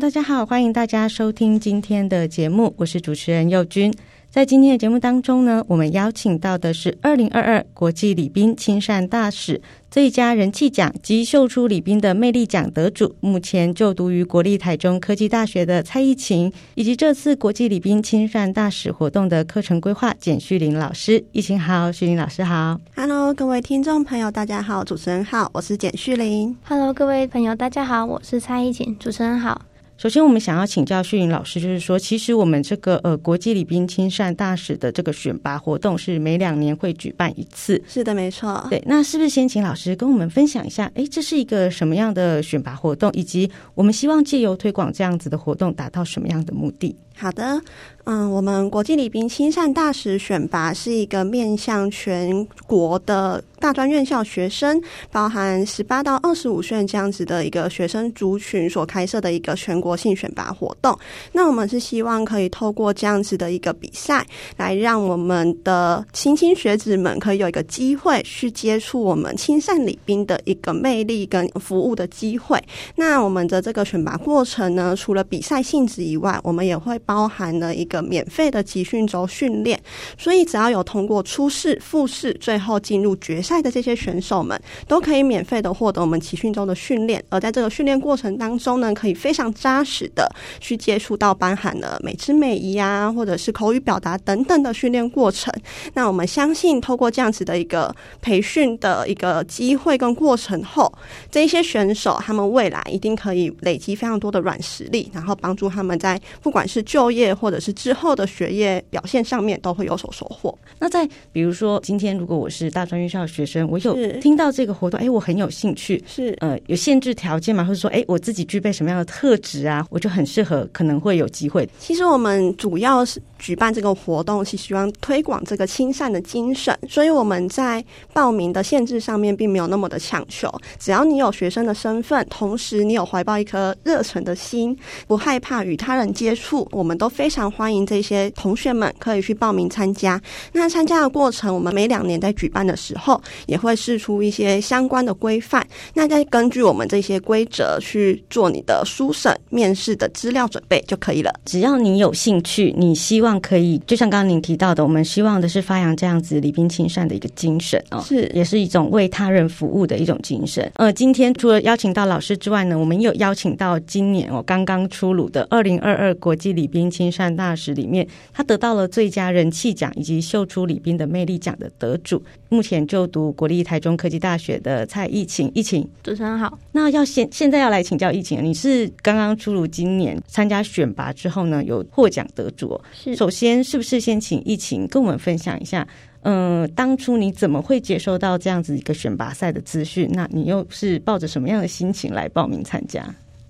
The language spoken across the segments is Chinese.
大家好，欢迎大家收听今天的节目，我是主持人佑君。在今天的节目当中呢，我们邀请到的是二零二二国际礼宾亲善大使最佳人气奖及秀出礼宾的魅力奖得主，目前就读于国立台中科技大学的蔡依晴，以及这次国际礼宾亲善大使活动的课程规划简旭林老师。奕晴好，旭林老师好。Hello，各位听众朋友，大家好，主持人好，我是简旭林。Hello，各位朋友，大家好，我是蔡依晴，主持人好。首先，我们想要请教旭玲老师，就是说，其实我们这个呃国际礼宾亲善大使的这个选拔活动是每两年会举办一次。是的，没错。对，那是不是先请老师跟我们分享一下？哎，这是一个什么样的选拔活动，以及我们希望借由推广这样子的活动，达到什么样的目的？好的，嗯，我们国际礼宾亲善大使选拔是一个面向全国的大专院校学生，包含十八到二十五岁这样子的一个学生族群所开设的一个全国性选拔活动。那我们是希望可以透过这样子的一个比赛，来让我们的青青学子们可以有一个机会去接触我们亲善礼宾的一个魅力跟服务的机会。那我们的这个选拔过程呢，除了比赛性质以外，我们也会。包含了一个免费的集训周训练，所以只要有通过初试、复试，最后进入决赛的这些选手们，都可以免费的获得我们集训周的训练。而在这个训练过程当中呢，可以非常扎实的去接触到包含了美姿美仪啊，或者是口语表达等等的训练过程。那我们相信，透过这样子的一个培训的一个机会跟过程后，这些选手他们未来一定可以累积非常多的软实力，然后帮助他们在不管是就就业或者是之后的学业表现上面都会有所收获。那在比如说，今天如果我是大专院校的学生，我有听到这个活动，哎，我很有兴趣，是呃，有限制条件吗？或者说，哎，我自己具备什么样的特质啊？啊我就很适合，可能会有机会。其实我们主要是举办这个活动，是希望推广这个亲善的精神，所以我们在报名的限制上面并没有那么的强求。只要你有学生的身份，同时你有怀抱一颗热忱的心，不害怕与他人接触，我们。都非常欢迎这些同学们可以去报名参加。那参加的过程，我们每两年在举办的时候，也会试出一些相关的规范。那再根据我们这些规则去做你的书审、面试的资料准备就可以了。只要你有兴趣，你希望可以，就像刚刚您提到的，我们希望的是发扬这样子礼宾亲善的一个精神哦，是，也是一种为他人服务的一种精神。呃，今天除了邀请到老师之外呢，我们也有邀请到今年哦刚刚出炉的二零二二国际礼宾。亲善大使里面，他得到了最佳人气奖以及秀出礼宾的魅力奖的得主。目前就读国立台中科技大学的蔡奕晴，奕晴，主持人好。那要现现在要来请教奕晴，你是刚刚出炉今年参加选拔之后呢，有获奖得主。是，首先是不是先请疫情跟我们分享一下？嗯、呃，当初你怎么会接收到这样子一个选拔赛的资讯？那你又是抱着什么样的心情来报名参加？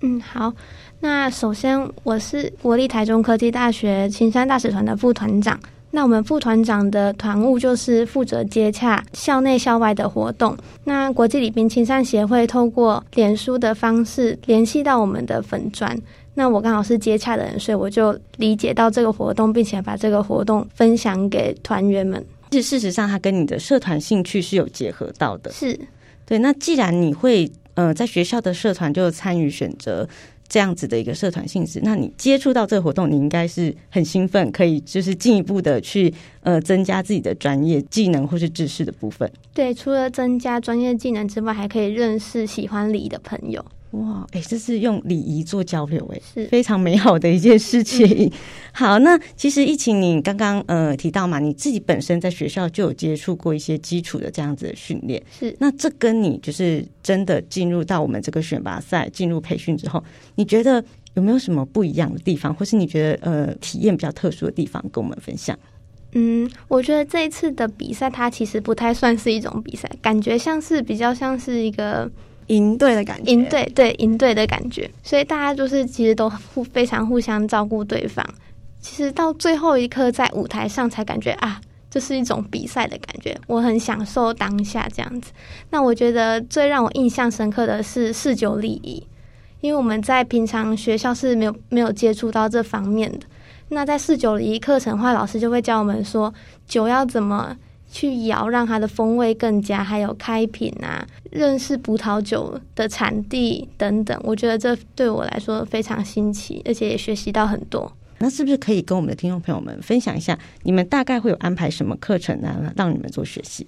嗯，好。那首先，我是国立台中科技大学青山大使团的副团长。那我们副团长的团务就是负责接洽校内校外的活动。那国际礼宾亲善协会透过脸书的方式联系到我们的粉砖。那我刚好是接洽的人，所以我就理解到这个活动，并且把这个活动分享给团员们。是事实上，它跟你的社团兴趣是有结合到的。是对。那既然你会呃在学校的社团就参与选择。这样子的一个社团性质，那你接触到这个活动，你应该是很兴奋，可以就是进一步的去呃增加自己的专业技能或是知识的部分。对，除了增加专业技能之外，还可以认识喜欢礼的朋友。哇，哎，这是用礼仪做交流，哎，是非常美好的一件事情。嗯、好，那其实疫情，你刚刚呃提到嘛，你自己本身在学校就有接触过一些基础的这样子的训练，是。那这跟你就是真的进入到我们这个选拔赛，进入培训之后，你觉得有没有什么不一样的地方，或是你觉得呃体验比较特殊的地方，跟我们分享？嗯，我觉得这一次的比赛，它其实不太算是一种比赛，感觉像是比较像是一个。营队的感觉，营队对营队的感觉，所以大家就是其实都互非常互相照顾对方。其实到最后一刻在舞台上才感觉啊，这是一种比赛的感觉，我很享受当下这样子。那我觉得最让我印象深刻的是四九礼仪，因为我们在平常学校是没有没有接触到这方面的。那在四九礼仪课程的话，老师就会教我们说酒要怎么去摇，让它的风味更佳，还有开瓶啊，认识葡萄酒的产地等等。我觉得这对我来说非常新奇，而且也学习到很多。那是不是可以跟我们的听众朋友们分享一下，你们大概会有安排什么课程呢？让你们做学习？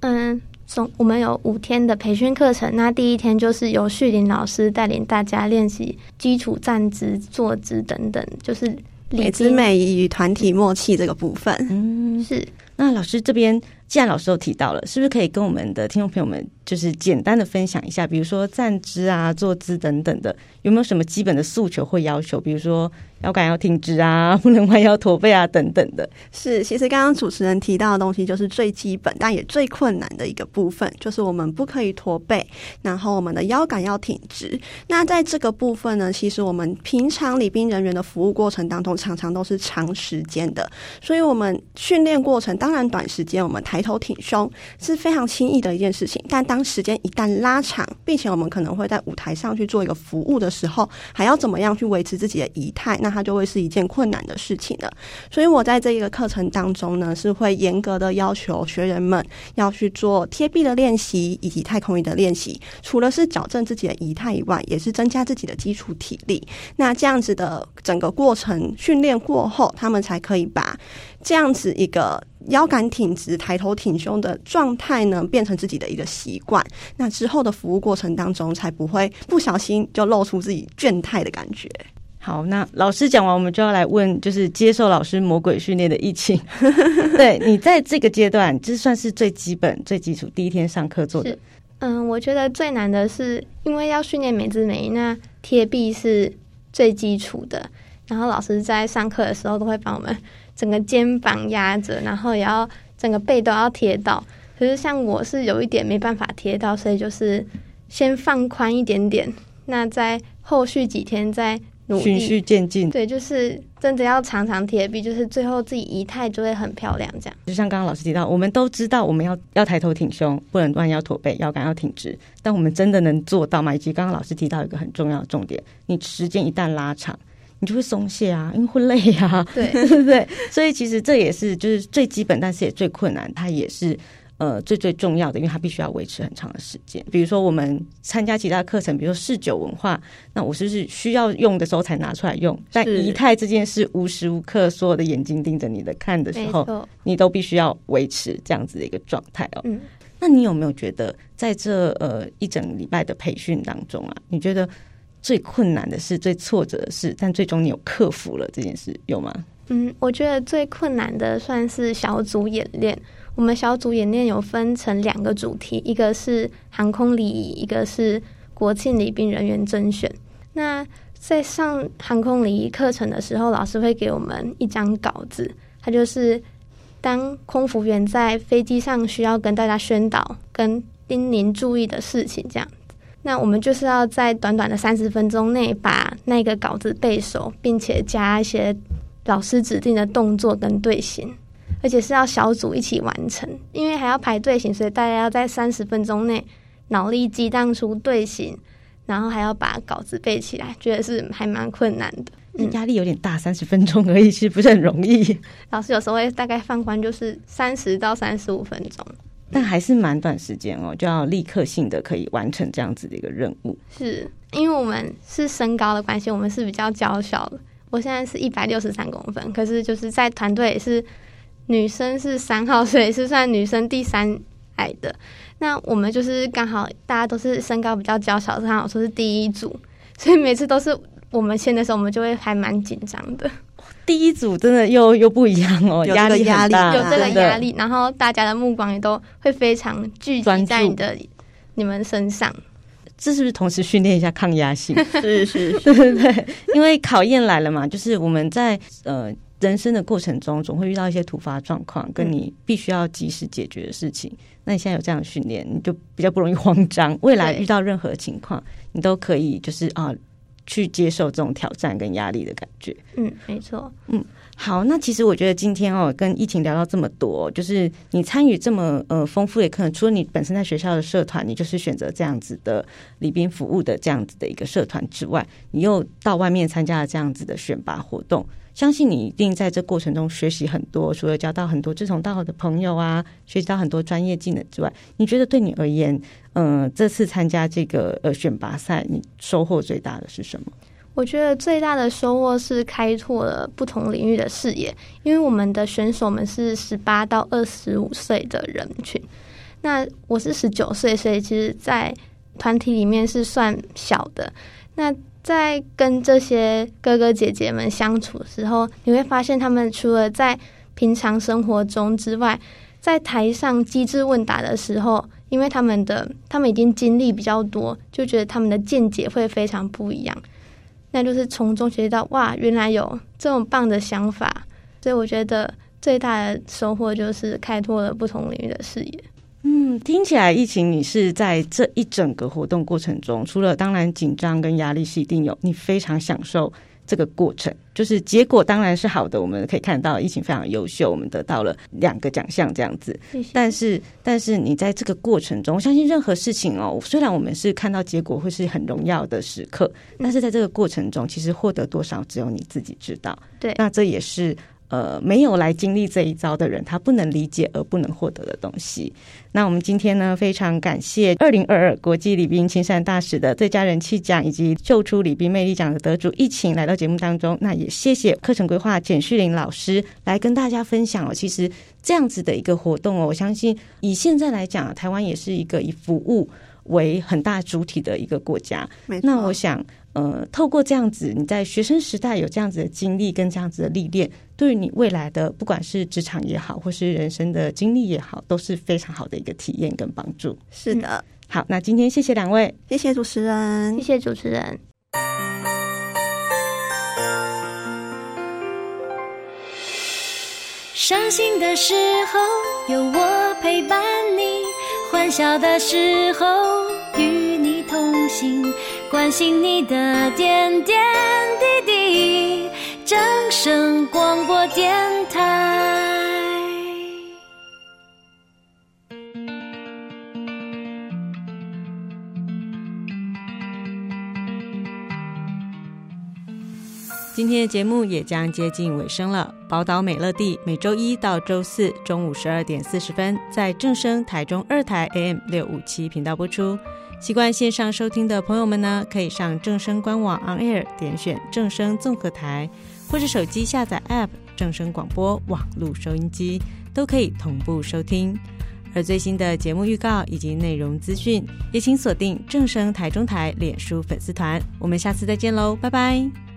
嗯，总我们有五天的培训课程。那第一天就是由旭林老师带领大家练习基础站姿、坐姿等等，就是美姿美仪与团体默契这个部分。嗯，是。那老师这边，既然老师都提到了，是不是可以跟我们的听众朋友们，就是简单的分享一下，比如说站姿啊、坐姿等等的，有没有什么基本的诉求或要求？比如说。腰杆要挺直啊，不能弯腰驼背啊，等等的。是，其实刚刚主持人提到的东西，就是最基本但也最困难的一个部分，就是我们不可以驼背，然后我们的腰杆要挺直。那在这个部分呢，其实我们平常礼宾人员的服务过程当中，常常都是长时间的，所以我们训练过程当然短时间，我们太抬头挺胸是非常轻易的一件事情。但当时间一旦拉长，并且我们可能会在舞台上去做一个服务的时候，还要怎么样去维持自己的仪态？那它就会是一件困难的事情了，所以我在这一个课程当中呢，是会严格的要求学员们要去做贴壁的练习以及太空椅的练习。除了是矫正自己的仪态以外，也是增加自己的基础体力。那这样子的整个过程训练过后，他们才可以把这样子一个腰杆挺直、抬头挺胸的状态呢，变成自己的一个习惯。那之后的服务过程当中，才不会不小心就露出自己倦态的感觉。好，那老师讲完，我们就要来问，就是接受老师魔鬼训练的疫情。对，你在这个阶段，这算是最基本、最基础，第一天上课做的。嗯，我觉得最难的是，因为要训练美姿美仪，那贴壁是最基础的。然后老师在上课的时候，都会帮我们整个肩膀压着，然后也要整个背都要贴到。可是像我是有一点没办法贴到，所以就是先放宽一点点。那在后续几天再努力。循序渐进，对，就是真的要常常贴壁，就是最后自己仪态就会很漂亮。这样，就像刚刚老师提到，我们都知道我们要要抬头挺胸，不能弯腰驼背，腰杆要挺直。但我们真的能做到吗？以及刚刚老师提到一个很重要的重点，你时间一旦拉长，你就会松懈啊，因为会累啊，对对 对。所以其实这也是就是最基本，但是也最困难，它也是。呃，最最重要的，因为它必须要维持很长的时间。比如说，我们参加其他课程，比如说试酒文化，那我是不是需要用的时候才拿出来用？但仪态这件事，无时无刻所有的眼睛盯着你的看的时候，你都必须要维持这样子的一个状态哦。嗯，那你有没有觉得，在这呃一整礼拜的培训当中啊，你觉得最困难的事、最挫折的事，但最终你有克服了这件事，有吗？嗯，我觉得最困难的算是小组演练。我们小组演练有分成两个主题，一个是航空礼仪，一个是国庆礼宾人员甄选。那在上航空礼仪课程的时候，老师会给我们一张稿子，它就是当空服员在飞机上需要跟大家宣导、跟叮咛注意的事情这样。那我们就是要在短短的三十分钟内把那个稿子背熟，并且加一些老师指定的动作跟队形。而且是要小组一起完成，因为还要排队形，所以大家要在三十分钟内脑力激荡出队形，然后还要把稿子背起来，觉得是还蛮困难的。嗯，压力有点大，三十分钟而已，其实不是很容易。老师有时候会大概放宽，就是三十到三十五分钟，但还是蛮短时间哦，就要立刻性的可以完成这样子的一个任务。是因为我们是身高的关系，我们是比较娇小的。我现在是一百六十三公分，可是就是在团队也是。女生是三号，所以是算女生第三矮的。那我们就是刚好大家都是身高比较娇小，刚好说是第一组，所以每次都是我们签的时候，我们就会还蛮紧张的。第一组真的又又不一样哦，压力压力有这个压力，然后大家的目光也都会非常聚集在你的你们身上。这是不是同时训练一下抗压性？是 是，对对对，因为考验来了嘛，就是我们在呃。人生的过程中，总会遇到一些突发状况，跟你必须要及时解决的事情。嗯、那你现在有这样的训练，你就比较不容易慌张。未来遇到任何情况，你都可以就是啊，去接受这种挑战跟压力的感觉。嗯，没错。嗯，好。那其实我觉得今天哦，跟疫情聊到这么多，就是你参与这么呃丰富的课程，除了你本身在学校的社团，你就是选择这样子的礼宾服务的这样子的一个社团之外，你又到外面参加了这样子的选拔活动。相信你一定在这过程中学习很多，除了交到很多志同道合的朋友啊，学习到很多专业技能之外，你觉得对你而言，嗯、这次参加这个呃选拔赛，你收获最大的是什么？我觉得最大的收获是开拓了不同领域的视野，因为我们的选手们是十八到二十五岁的人群，那我是十九岁，所以其实，在团体里面是算小的，那。在跟这些哥哥姐姐们相处的时候，你会发现他们除了在平常生活中之外，在台上机智问答的时候，因为他们的他们已经经历比较多，就觉得他们的见解会非常不一样。那就是从中学习到哇，原来有这么棒的想法。所以我觉得最大的收获就是开拓了不同领域的视野。嗯，听起来疫情，你是在这一整个活动过程中，除了当然紧张跟压力是一定有，你非常享受这个过程，就是结果当然是好的。我们可以看到疫情非常优秀，我们得到了两个奖项这样子。谢谢。但是，但是你在这个过程中，我相信任何事情哦，虽然我们是看到结果会是很荣耀的时刻，但是在这个过程中，其实获得多少只有你自己知道。对，那这也是。呃，没有来经历这一遭的人，他不能理解而不能获得的东西。那我们今天呢，非常感谢二零二二国际礼宾亲善大使的最佳人气奖以及秀出礼宾魅力奖的得主依晴来到节目当中。那也谢谢课程规划简旭林老师来跟大家分享哦。其实这样子的一个活动哦，我相信以现在来讲，台湾也是一个以服务为很大主体的一个国家。那我想。呃，透过这样子，你在学生时代有这样子的经历跟这样子的历练，对于你未来的不管是职场也好，或是人生的经历也好，都是非常好的一个体验跟帮助。是的，嗯、好，那今天谢谢两位，谢谢主持人，谢谢主持人。伤心的时候有我陪伴你，欢笑的时候与你同行。关心你的点点滴滴，正声广播电台。今天的节目也将接近尾声了。宝岛美乐蒂每周一到周四中午十二点四十分，在正声台中二台 AM 六五七频道播出。习惯线上收听的朋友们呢，可以上正声官网 On Air 点选正声综合台，或者手机下载 App 正声广播网络收音机，都可以同步收听。而最新的节目预告以及内容资讯，也请锁定正声台中台脸书粉丝团。我们下次再见喽，拜拜。